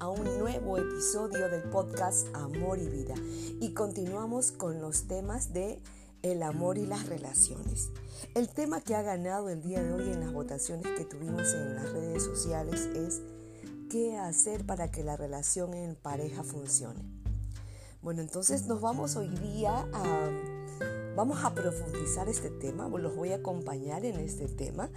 a un nuevo episodio del podcast Amor y Vida y continuamos con los temas de el amor y las relaciones. El tema que ha ganado el día de hoy en las votaciones que tuvimos en las redes sociales es ¿qué hacer para que la relación en pareja funcione? Bueno, entonces nos vamos hoy día a Vamos a profundizar este tema, los voy a acompañar en este tema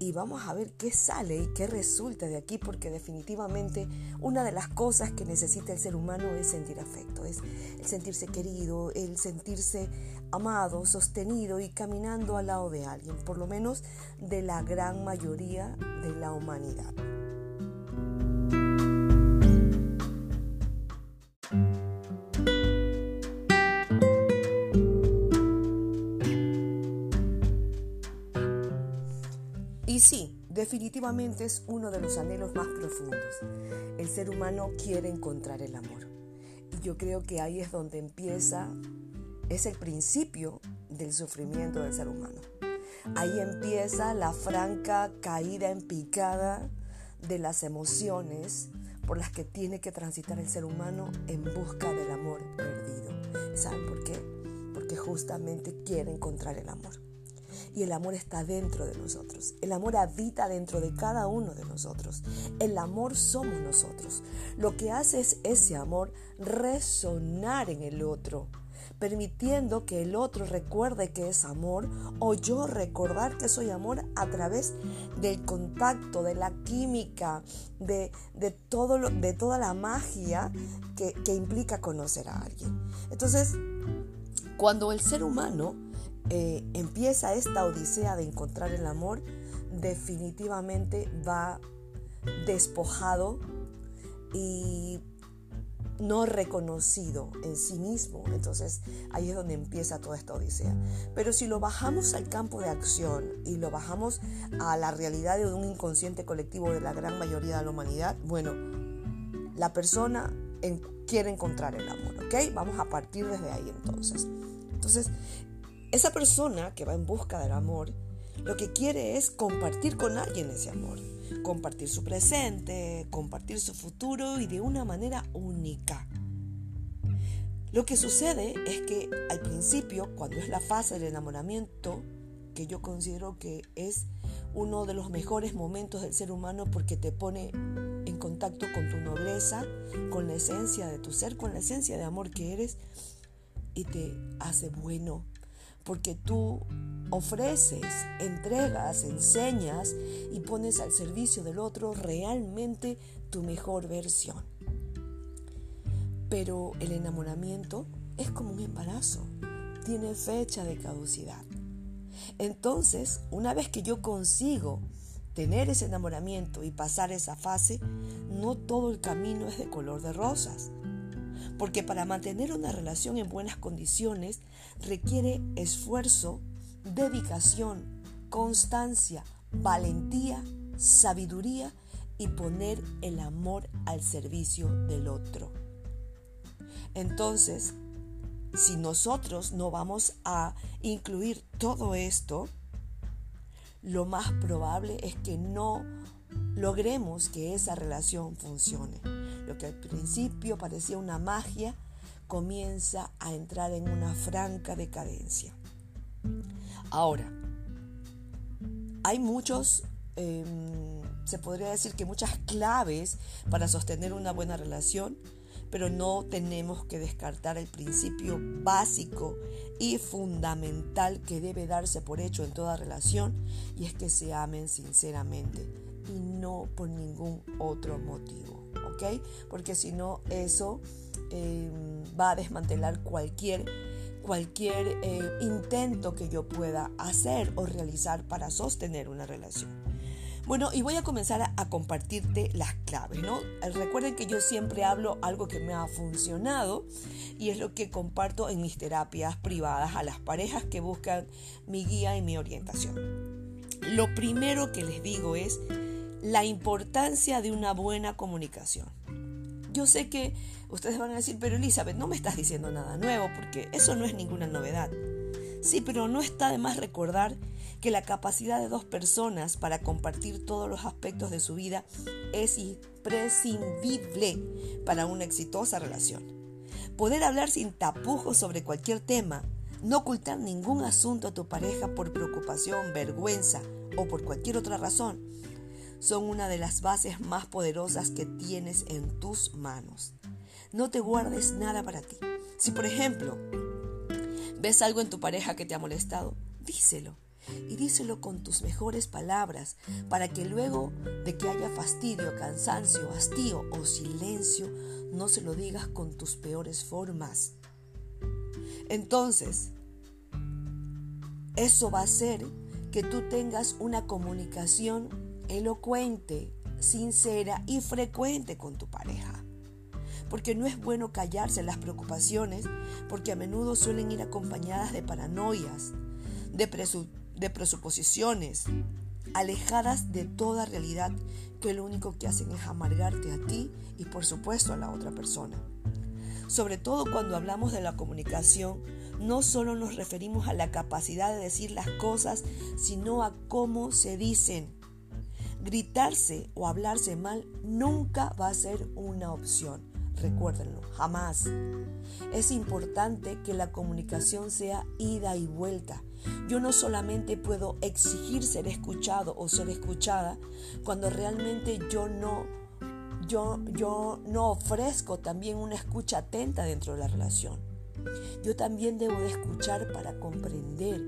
y vamos a ver qué sale y qué resulta de aquí, porque definitivamente una de las cosas que necesita el ser humano es sentir afecto, es el sentirse querido, el sentirse amado, sostenido y caminando al lado de alguien, por lo menos de la gran mayoría de la humanidad. Definitivamente es uno de los anhelos más profundos. El ser humano quiere encontrar el amor. Y yo creo que ahí es donde empieza, es el principio del sufrimiento del ser humano. Ahí empieza la franca caída en picada de las emociones por las que tiene que transitar el ser humano en busca del amor perdido. ¿Saben por qué? Porque justamente quiere encontrar el amor y el amor está dentro de nosotros. El amor habita dentro de cada uno de nosotros. El amor somos nosotros. Lo que hace es ese amor resonar en el otro, permitiendo que el otro recuerde que es amor o yo recordar que soy amor a través del contacto, de la química, de, todo de toda la magia que, que implica conocer a alguien. Entonces, cuando el ser humano eh, empieza esta odisea de encontrar el amor, definitivamente va despojado y no reconocido en sí mismo. Entonces ahí es donde empieza toda esta odisea. Pero si lo bajamos al campo de acción y lo bajamos a la realidad de un inconsciente colectivo de la gran mayoría de la humanidad, bueno, la persona quiere encontrar el amor, ¿ok? Vamos a partir desde ahí entonces. Entonces, esa persona que va en busca del amor, lo que quiere es compartir con alguien ese amor, compartir su presente, compartir su futuro y de una manera única. Lo que sucede es que al principio, cuando es la fase del enamoramiento, que yo considero que es uno de los mejores momentos del ser humano porque te pone en contacto con tu nobleza, con la esencia de tu ser, con la esencia de amor que eres y te hace bueno, porque tú ofreces, entregas, enseñas y pones al servicio del otro realmente tu mejor versión. Pero el enamoramiento es como un embarazo, tiene fecha de caducidad. Entonces, una vez que yo consigo tener ese enamoramiento y pasar esa fase, no todo el camino es de color de rosas. Porque para mantener una relación en buenas condiciones requiere esfuerzo, dedicación, constancia, valentía, sabiduría y poner el amor al servicio del otro. Entonces, si nosotros no vamos a incluir todo esto, lo más probable es que no logremos que esa relación funcione. Lo que al principio parecía una magia comienza a entrar en una franca decadencia. Ahora, hay muchos, em, se podría decir que muchas claves para sostener una buena relación, pero no tenemos que descartar el principio básico y fundamental que debe darse por hecho en toda relación y es que se amen sinceramente y no por ningún otro motivo, ¿ok? Porque si no, eso em, va a desmantelar cualquier, cualquier eh, intento que yo pueda hacer o realizar para sostener una relación. Bueno, y voy a comenzar a, a, compartirte las claves, ¿no? Recuerden que yo siempre hablo algo que me ha funcionado y es lo que comparto en mis terapias privadas a las parejas que buscan mi guía y mi orientación. Lo primero que les digo es la importancia de una buena comunicación. Yo sé que ustedes van a decir, pero Elizabeth, no me estás diciendo nada nuevo porque eso no es ninguna novedad. Sí, pero no está de más recordar que la capacidad de dos personas para compartir todos los aspectos de su vida es imprescindible para una exitosa relación. Poder hablar sin tapujos sobre cualquier tema, no ocultar ningún asunto a tu pareja por preocupación, vergüenza o por cualquier otra razón, son una de las bases más poderosas que tienes en tus manos. No te guardes nada para ti. Si por ejemplo ves algo en tu pareja que te ha molestado, díselo y díselo con tus mejores palabras para que luego de que haya fastidio, cansancio, hastío o silencio, no se lo digas con tus peores formas. Entonces, eso va a hacer que tú tengas una comunicación elocuente, sincera y frecuente con tu pareja. Porque no es bueno callarse las preocupaciones, porque a menudo suelen ir acompañadas de paranoias, de, presuposiciones, alejadas de toda realidad que lo único que hacen es amargarte a ti y por supuesto a la otra persona. Sobre todo cuando hablamos de la comunicación, no solo nos referimos a la capacidad de decir las cosas, sino a cómo se dicen. Gritarse o hablarse mal nunca va a ser una opción. Recuérdenlo, jamás. Es importante que la comunicación sea ida y vuelta. Yo no solamente puedo exigir ser escuchado o ser escuchada cuando realmente yo no yo, yo no ofrezco también una escucha atenta dentro de la relación. Yo también debo de escuchar para comprender,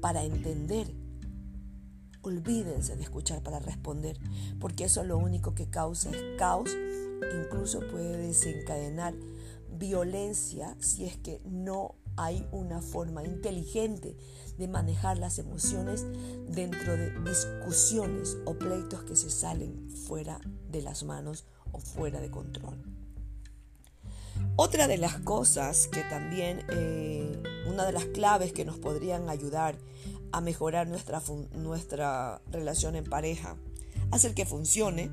para entender. Olvídense de escuchar para responder, porque eso lo único que causa es caos incluso puede desencadenar violencia si es que no hay una forma inteligente de manejar las emociones dentro de discusiones o pleitos que se salen fuera de las manos o fuera de control. Otra de las cosas que también, eh, una de las claves que nos podrían ayudar a mejorar nuestra, nuestra relación en pareja, hacer que funcione,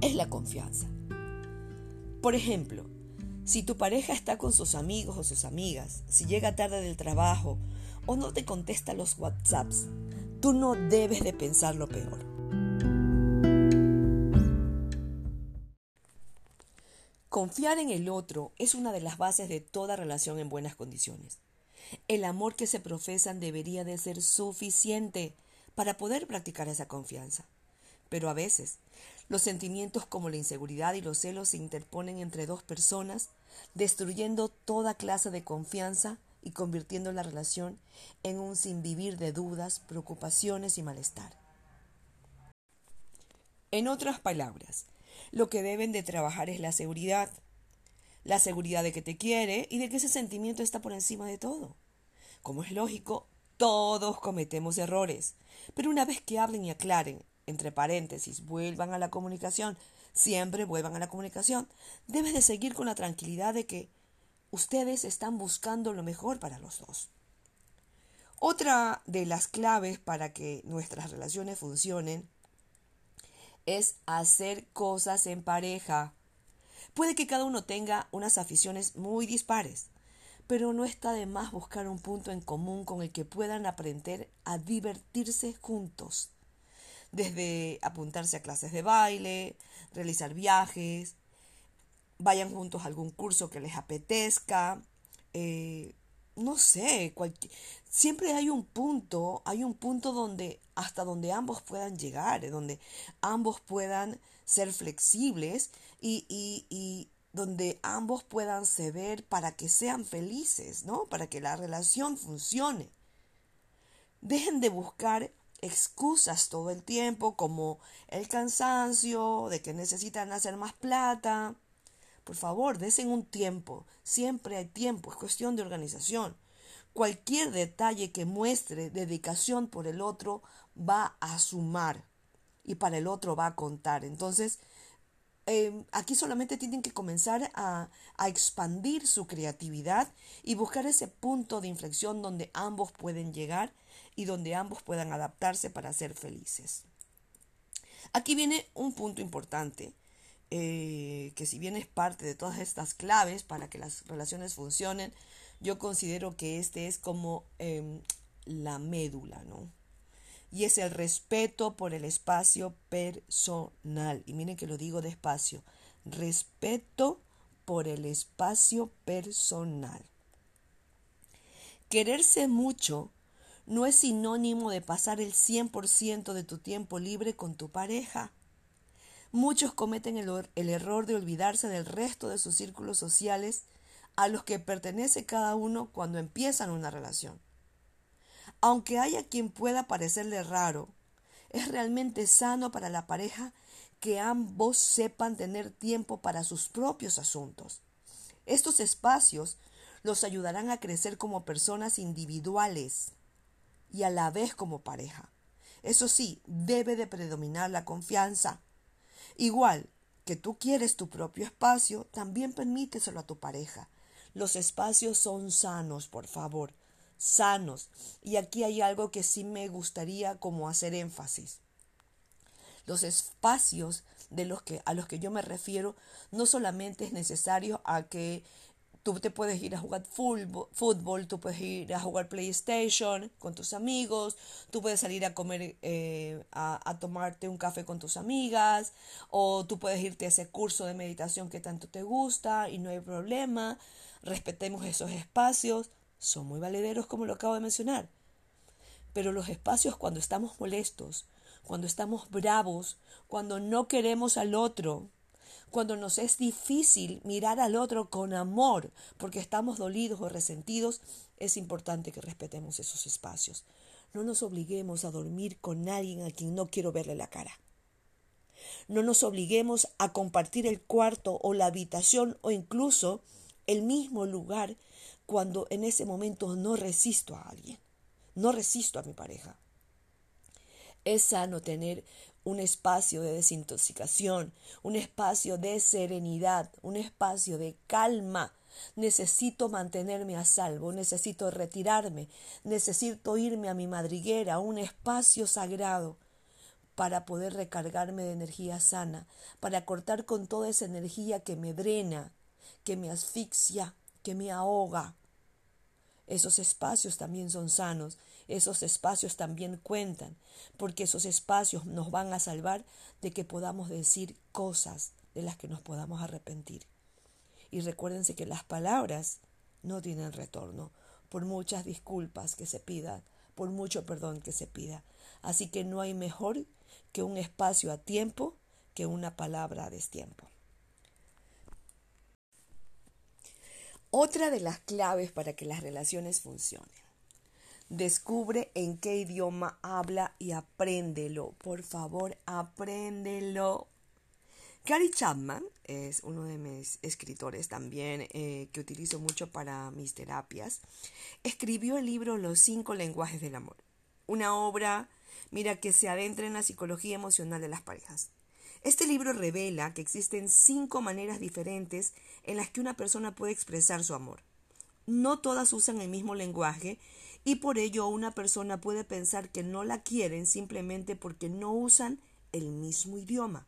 es la confianza. Por ejemplo, si tu pareja está con sus amigos o sus amigas, si llega tarde del trabajo o no te contesta los WhatsApps, tú no debes de pensar lo peor. Confiar en el otro es una de las bases de toda relación en buenas condiciones. El amor que se profesan debería de ser suficiente para poder practicar esa confianza. Pero a veces los sentimientos como la inseguridad y los celos se interponen entre dos personas, destruyendo toda clase de confianza y convirtiendo la relación en un sinvivir de dudas, preocupaciones y malestar. En otras palabras, lo que deben de trabajar es la seguridad, la seguridad de que te quiere y de que ese sentimiento está por encima de todo. Como es lógico, todos cometemos errores, pero una vez que hablen y aclaren entre paréntesis, vuelvan a la comunicación, siempre vuelvan a la comunicación, debes de seguir con la tranquilidad de que ustedes están buscando lo mejor para los dos. Otra de las claves para que nuestras relaciones funcionen es hacer cosas en pareja. Puede que cada uno tenga unas aficiones muy dispares, pero no está de más buscar un punto en común con el que puedan aprender a divertirse juntos. Desde apuntarse a clases de baile, realizar viajes, vayan juntos a algún curso que les apetezca, eh, no sé, siempre hay un punto, hay un punto donde hasta donde ambos puedan llegar, donde ambos puedan ser flexibles y, y, y donde ambos puedan ceder para que sean felices, ¿no? Para que la relación funcione. Dejen de buscar excusas todo el tiempo como el cansancio, de que necesitan hacer más plata. Por favor, desen un tiempo. Siempre hay tiempo, es cuestión de organización. Cualquier detalle que muestre dedicación por el otro va a sumar y para el otro va a contar. Entonces, em, aquí solamente tienen que comenzar a, a expandir su creatividad y buscar ese punto de inflexión donde ambos pueden llegar y donde ambos puedan adaptarse para ser felices. Aquí viene un punto importante, eh, que si bien es parte de todas estas claves para que las relaciones funcionen, yo considero que este es como em, la médula, ¿no? Y es el respeto por el espacio personal. Y miren que lo digo despacio. Respeto por el espacio personal. Quererse mucho no es sinónimo de pasar el 100% de tu tiempo libre con tu pareja. Muchos cometen el, el, error de olvidarse del resto de sus círculos sociales a los que pertenece cada uno cuando empiezan una relación. Aunque haya quien pueda parecerle raro, es realmente sano para la pareja que ambos sepan tener tiempo para sus propios asuntos. Estos espacios los ayudarán a crecer como personas individuales y a la vez como pareja. Eso sí, debe de predominar la confianza. Igual que tú quieres tu propio espacio, también permíteselo a tu pareja. Los espacios son sanos, por favor, sanos. Y aquí hay algo que sí me gustaría como hacer énfasis. Los espacios de los que, a los que yo me refiero no solamente es necesario a que tú te puedes ir a jugar fútbol, tú puedes ir a jugar PlayStation con tus amigos, tú puedes salir a comer, eh, a, a, tomarte un café con tus amigas, o tú puedes irte a ese curso de meditación que tanto te gusta y no hay problema. Respetemos esos espacios, son muy valederos como lo acabo de mencionar. Pero los espacios cuando estamos molestos, cuando estamos bravos, cuando no queremos al otro, cuando nos es difícil mirar al otro con amor porque estamos dolidos o resentidos, es importante que respetemos esos espacios. No nos obliguemos a dormir con alguien a quien no quiero verle la cara. No nos obliguemos a compartir el cuarto o la habitación o incluso el mismo lugar cuando en ese momento no resisto a alguien, no resisto a mi pareja. Es sano tener un espacio de desintoxicación, un espacio de serenidad, un espacio de calma. Necesito mantenerme a salvo, necesito retirarme, necesito irme a mi madriguera, un espacio sagrado para poder recargarme de energía sana, para cortar con toda esa energía que me drena, que me asfixia, que me ahoga. Esos espacios también son sanos esos espacios también cuentan, porque esos espacios nos van a salvar de que podamos decir cosas de las que nos podamos arrepentir. Y recuérdense que las palabras no tienen retorno, por muchas disculpas que se pidan, por mucho perdón que se pida. Así que no hay mejor que un espacio a tiempo que una palabra a destiempo. Otra de las claves para que las relaciones funcionen Descubre en qué idioma habla y apréndelo. Por favor, apréndelo. Gary Chapman es uno de mis escritores también eh, que utilizo mucho para mis terapias. Escribió el libro Los cinco lenguajes del amor. Una obra, mira, que se adentra en la psicología emocional de las parejas. Este libro revela que existen cinco maneras diferentes en las que una persona puede expresar su amor. No todas usan el mismo lenguaje y por ello una persona puede pensar que no la quieren simplemente porque no usan el mismo idioma.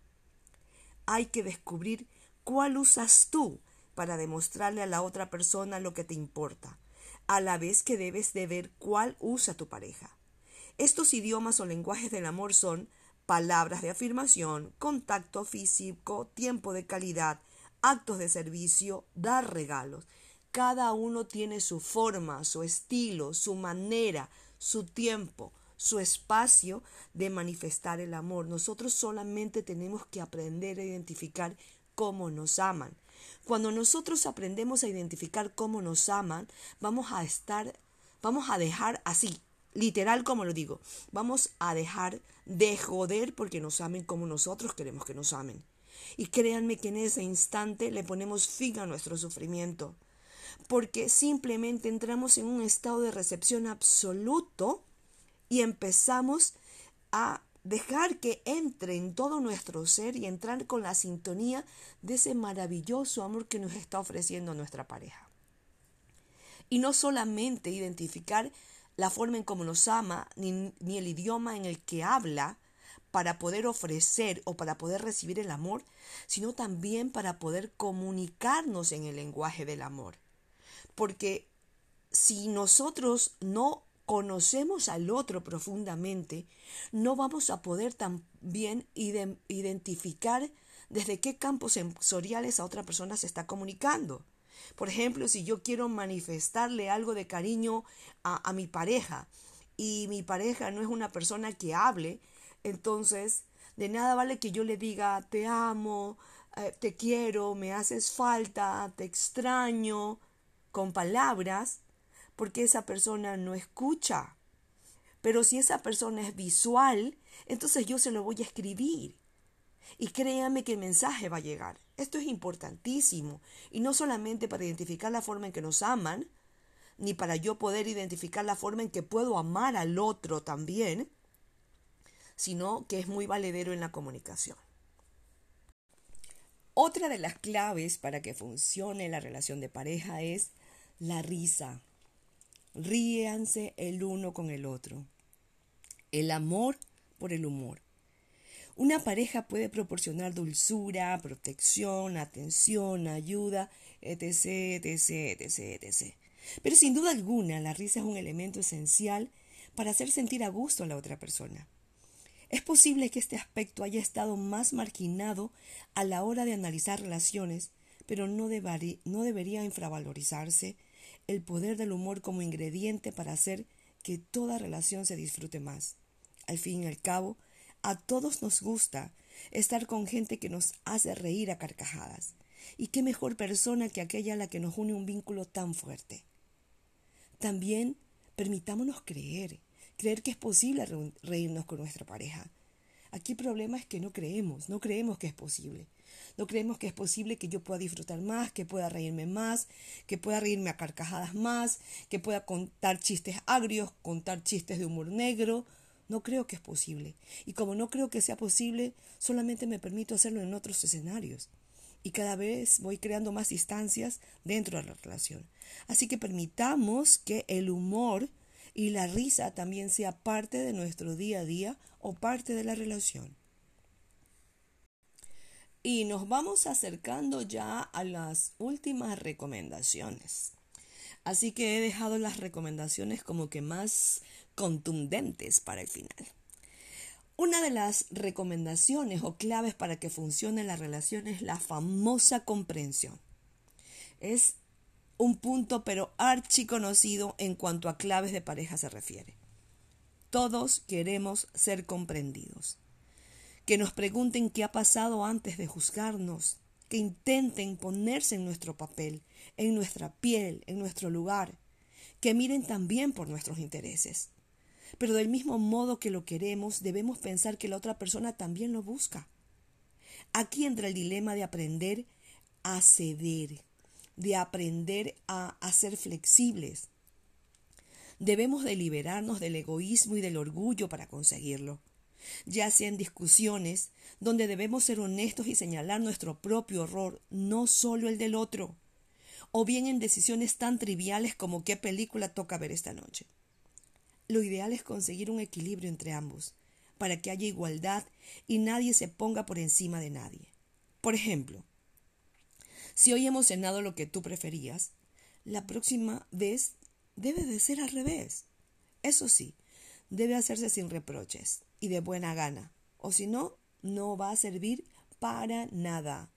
Hay que descubrir cuál usas tú para demostrarle a la otra persona lo que te importa, a la vez que debes de ver cuál usa tu pareja. Estos idiomas o lenguajes del amor son palabras de afirmación, contacto físico, tiempo de calidad, actos de servicio, dar regalos. Cada uno tiene su forma, su estilo, su manera, su tiempo, su espacio de manifestar el amor. Nosotros solamente tenemos que aprender a identificar cómo nos aman. Cuando nosotros aprendemos a identificar cómo nos aman, vamos a estar, vamos a dejar así, literal como lo digo, vamos a dejar de joder porque nos amen como nosotros queremos que nos amen. Y créanme que en ese instante le ponemos fin a nuestro sufrimiento porque simplemente entramos en un estado de recepción absoluto y empezamos a dejar que entre en todo nuestro ser y entrar con la sintonía de ese maravilloso amor que nos está ofreciendo nuestra pareja. Y no solamente identificar la forma en cómo nos ama, ni, ni el idioma en el que habla, para poder ofrecer o para poder recibir el amor, sino también para poder comunicarnos en el lenguaje del amor porque si nosotros no conocemos al otro profundamente, no vamos a poder también identificar desde qué campos sensoriales a otra persona se está comunicando. Por ejemplo, si yo quiero manifestarle algo de cariño a, mi pareja y mi pareja no es una persona que hable, entonces de nada vale que yo le diga te amo, eh, te quiero, me haces falta, te extraño, con palabras, porque esa persona no escucha. Pero si esa persona es visual, entonces yo se lo voy a escribir. Y créame que el mensaje va a llegar. Esto es importantísimo. Y no solamente para identificar la forma en que nos aman, ni para yo poder identificar la forma en que puedo amar al otro también, sino que es muy valedero en la comunicación. Otra de las claves para que funcione la relación de pareja es la risa. Ríanse el uno con el otro. El amor por el humor. Una pareja puede proporcionar dulzura, protección, atención, ayuda, etc., etc., etc., etc. Pero sin duda alguna, la risa es un elemento esencial para hacer sentir a gusto a la otra persona. Es posible que este aspecto haya estado más marginado a la hora de analizar relaciones, pero no, no debería infravalorizarse el poder del humor como ingrediente para hacer que toda relación se disfrute más. Al fin y al cabo, a todos nos gusta estar con gente que nos hace reír a carcajadas. Y qué mejor persona que aquella a la que nos une un vínculo tan fuerte. También permitámonos creer, creer que es posible reírnos con nuestra pareja. Aquí el problema es que no creemos, no creemos que es posible. No creemos que es posible que yo pueda disfrutar más, que pueda reírme más, que pueda reírme a carcajadas más, que pueda contar chistes agrios, contar chistes de humor negro, no creo que es posible. Y como no creo que sea posible, solamente me permito hacerlo en otros escenarios. Y cada vez voy creando más distancias dentro de la relación. Así que permitamos que el humor y la risa también sea parte de nuestro día a día o parte de la relación. Y nos vamos acercando ya a las últimas recomendaciones. Así que he dejado las recomendaciones como que más contundentes para el final. Una de las recomendaciones o claves para que funcione la relación es la famosa comprensión. Es un punto pero archiconocido en cuanto a claves de pareja se refiere. Todos queremos ser comprendidos. Que nos pregunten qué ha pasado antes de juzgarnos, que intenten ponerse en nuestro papel, en nuestra piel, en nuestro lugar, que miren también por nuestros intereses. Pero del mismo modo que lo queremos, debemos pensar que la otra persona también lo busca. Aquí entra el dilema de aprender a ceder, de aprender a, ser flexibles. Debemos de liberarnos del egoísmo y del orgullo para conseguirlo, ya sea en discusiones donde debemos ser honestos y señalar nuestro propio error, no solo el del otro, o bien en decisiones tan triviales como qué película toca ver esta noche. Lo ideal es conseguir un equilibrio entre ambos, para que haya igualdad y nadie se ponga por encima de nadie. Por ejemplo, si hoy hemos cenado lo que tú preferías, la próxima vez debe de ser al revés. Eso sí, debe hacerse sin reproches y de buena gana, o si no, no va a servir para nada.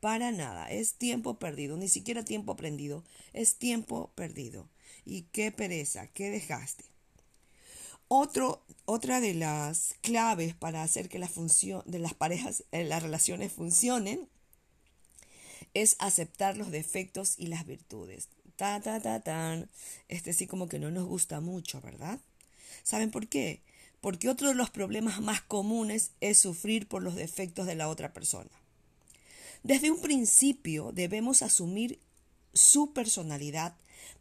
Para nada, es tiempo perdido, ni siquiera tiempo aprendido, es tiempo perdido. Y qué pereza, qué dejaste otra de las claves para hacer que de las parejas, eh, las relaciones funcionen, es aceptar los defectos y las virtudes. Ta, ta, ta, tan. Este sí como que no nos gusta mucho, ¿verdad? ¿Saben por qué? Porque otro de los problemas más comunes es sufrir por los defectos de la otra persona. Desde un principio debemos asumir su personalidad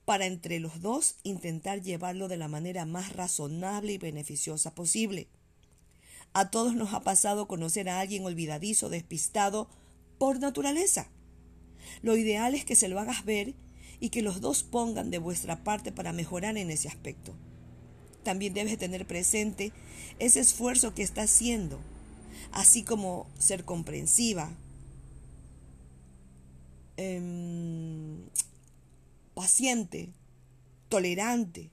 para entre los dos intentar llevarlo de la manera más razonable y beneficiosa posible. A todos nos ha pasado conocer a alguien olvidadizo, despistado por naturaleza. Lo ideal es que se lo hagas ver y que los dos pongan de vuestra parte para mejorar en ese aspecto. También debes tener presente ese esfuerzo que está haciendo, así como ser comprensiva, em, paciente, tolerante.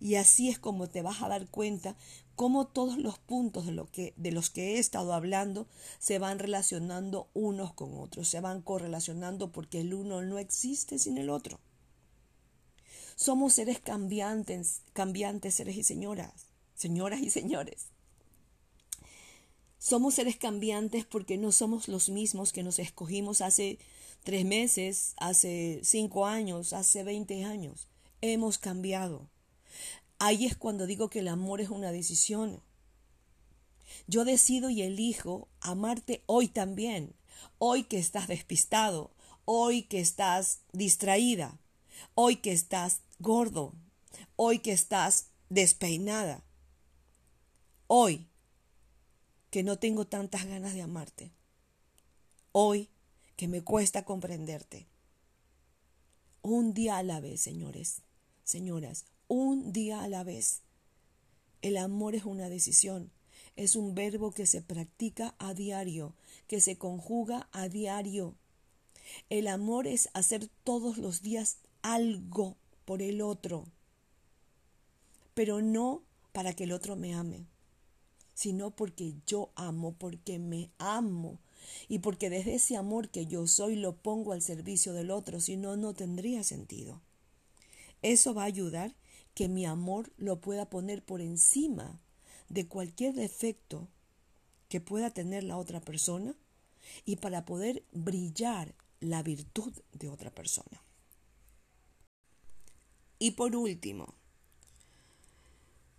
Y así es como te vas a dar cuenta cómo todos los puntos de, lo que, de los que he estado hablando se van relacionando unos con otros, se van correlacionando porque el uno no existe sin el otro. Somos seres cambiantes, cambiantes seres y señoras, señoras y señores. Somos seres cambiantes porque no somos los mismos que nos escogimos hace tres meses, hace cinco años, hace veinte años. Hemos cambiado. Ahí es cuando digo que el amor es una decisión. Yo decido y elijo amarte hoy también, hoy que estás despistado, hoy que estás distraída, hoy que estás gordo, hoy que estás despeinada, hoy que no tengo tantas ganas de amarte, hoy que me cuesta comprenderte. Un día a la vez, señores, señoras, un día a la vez. El amor es una decisión, es un verbo que se practica a diario, que se conjuga a diario. El amor es hacer todos los días algo por el otro, pero no para que el otro me ame, sino porque yo amo, porque me amo y porque desde ese amor que yo soy lo pongo al servicio del otro, si no, no tendría sentido. Eso va a ayudar que mi amor lo pueda poner por encima de cualquier defecto que pueda tener la otra persona y para poder brillar la virtud de otra persona. Y por último,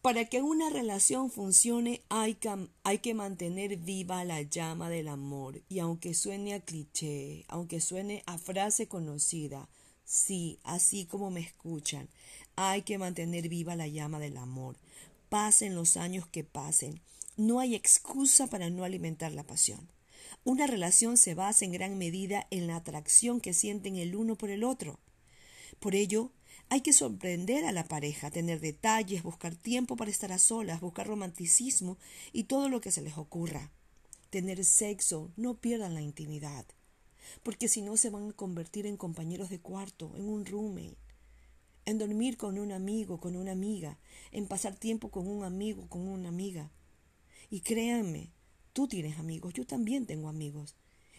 para que una relación funcione hay que, hay que, mantener viva la llama del amor. Y aunque suene a cliché, aunque suene a frase conocida, sí, así como me escuchan, hay que mantener viva la llama del amor. Pasen los años que pasen. No hay excusa para no alimentar la pasión. Una relación se basa en gran medida en la atracción que sienten el uno por el otro. Por ello, hay que sorprender a la pareja, tener detalles, buscar tiempo para estar a solas, buscar romanticismo y todo lo que se les ocurra. Tener sexo, no pierdan la intimidad, porque si no se van a convertir en compañeros de cuarto, en un roommate en dormir con un amigo, con una amiga, en pasar tiempo con un amigo, con una amiga. Y créanme, tú tienes amigos, yo también tengo amigos.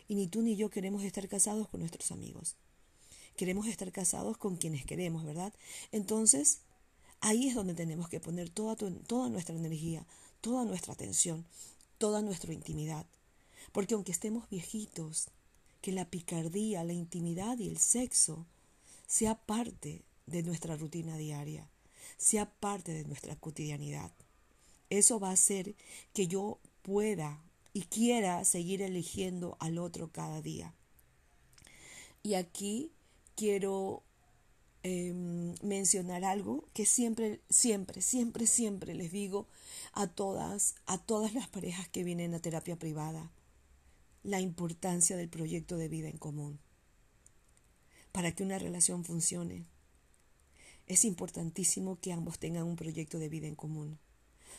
Y ni tú ni yo queremos estar casados con nuestros amigos. Queremos estar casados con quienes queremos, ¿verdad? Entonces, ahí es donde tenemos que poner toda, toda nuestra energía, toda nuestra atención, toda nuestra intimidad. Porque aunque estemos viejitos, que la picardía, la intimidad y el sexo sea parte de nuestra rutina diaria, sea parte de nuestra cotidianidad. Eso va a hacer que yo pueda y quiera seguir eligiendo al otro cada día. Y aquí quiero em, mencionar algo que siempre, siempre, siempre, siempre les digo a todas, a todas las parejas que vienen a terapia privada, la importancia del proyecto de vida en común. Para que una relación funcione, es importantísimo que ambos tengan un proyecto de vida en común,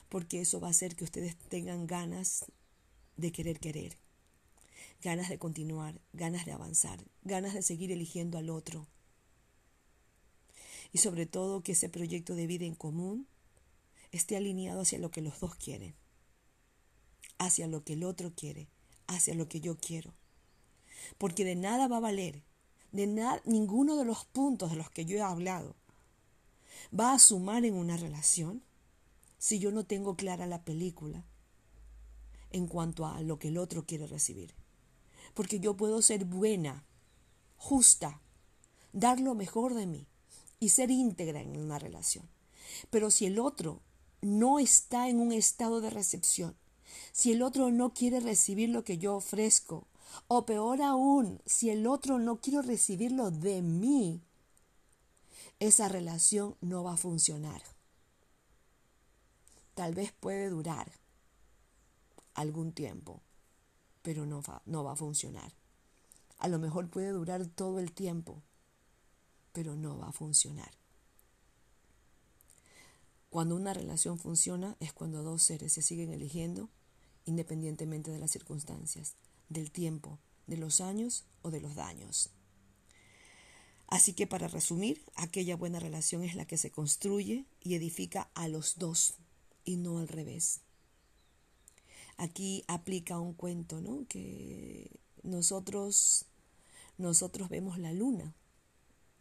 porque eso va a hacer que ustedes tengan ganas de querer querer, ganas de continuar, ganas de avanzar, ganas de seguir eligiendo al otro. Y sobre todo que ese proyecto de vida en común esté alineado hacia lo que los dos quieren, hacia lo que el otro quiere, hacia lo que yo quiero. Porque de nada va a valer, de nada, ninguno de los puntos de los que yo he hablado va a sumar en una relación si yo no tengo clara la película en cuanto a lo que el otro quiere recibir. Porque yo puedo ser buena, justa, dar lo mejor de mí y ser íntegra en una relación. Pero si el otro no está en un estado de recepción, si el otro no quiere recibir lo que yo ofrezco, o peor aún, si el otro no quiere recibirlo de mí, esa relación no va a funcionar. Tal vez puede durar algún tiempo, pero no va, no va a funcionar. A lo mejor puede durar todo el tiempo, pero no va a funcionar. Cuando una relación funciona es cuando dos seres se siguen eligiendo independientemente de las circunstancias, del tiempo, de los años o de los daños. Así que para resumir, aquella buena relación es la que se construye y edifica a los dos y no al revés. Aquí aplica un cuento, ¿no? Que nosotros nosotros vemos la luna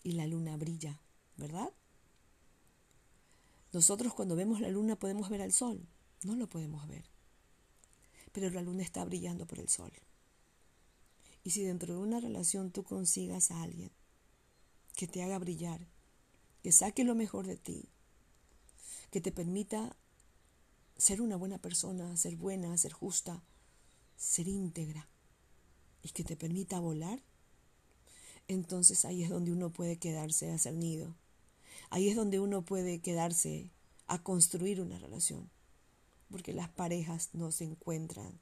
y la luna brilla, ¿verdad? Nosotros cuando vemos la luna podemos ver al sol, no lo podemos ver, pero la luna está brillando por el sol. Y si dentro de una relación tú consigas a alguien que te haga brillar, que saque lo mejor de ti, que te permita ser una buena persona, ser buena, ser justa, ser íntegra y que te permita volar, entonces ahí es donde uno puede quedarse a hacer nido. Ahí es donde uno puede quedarse a construir una relación. Porque las parejas no se encuentran.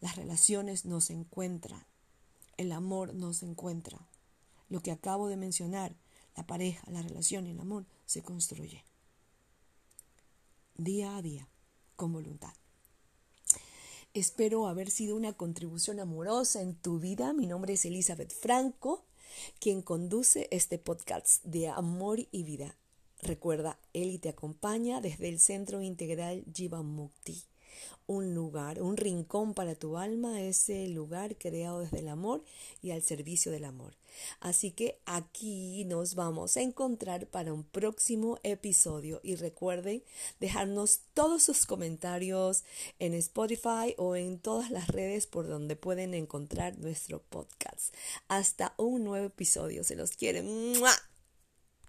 Las relaciones no se encuentran. El amor no se encuentra. Lo que acabo de mencionar, la pareja, la relación y el amor, se construye día a día, con voluntad. Espero haber sido una contribución amorosa en tu vida. Mi nombre es Elizabeth Franco, quien conduce este podcast de amor y vida. Recuerda, él te acompaña desde el Centro Integral Jivan Mukti un lugar, un rincón para tu alma, ese lugar creado desde el amor y al servicio del amor. Así que aquí nos vamos a encontrar para un próximo episodio y recuerden dejarnos todos sus comentarios en Spotify o en todas las redes por donde pueden encontrar nuestro podcast. Hasta un nuevo episodio, se los quiere.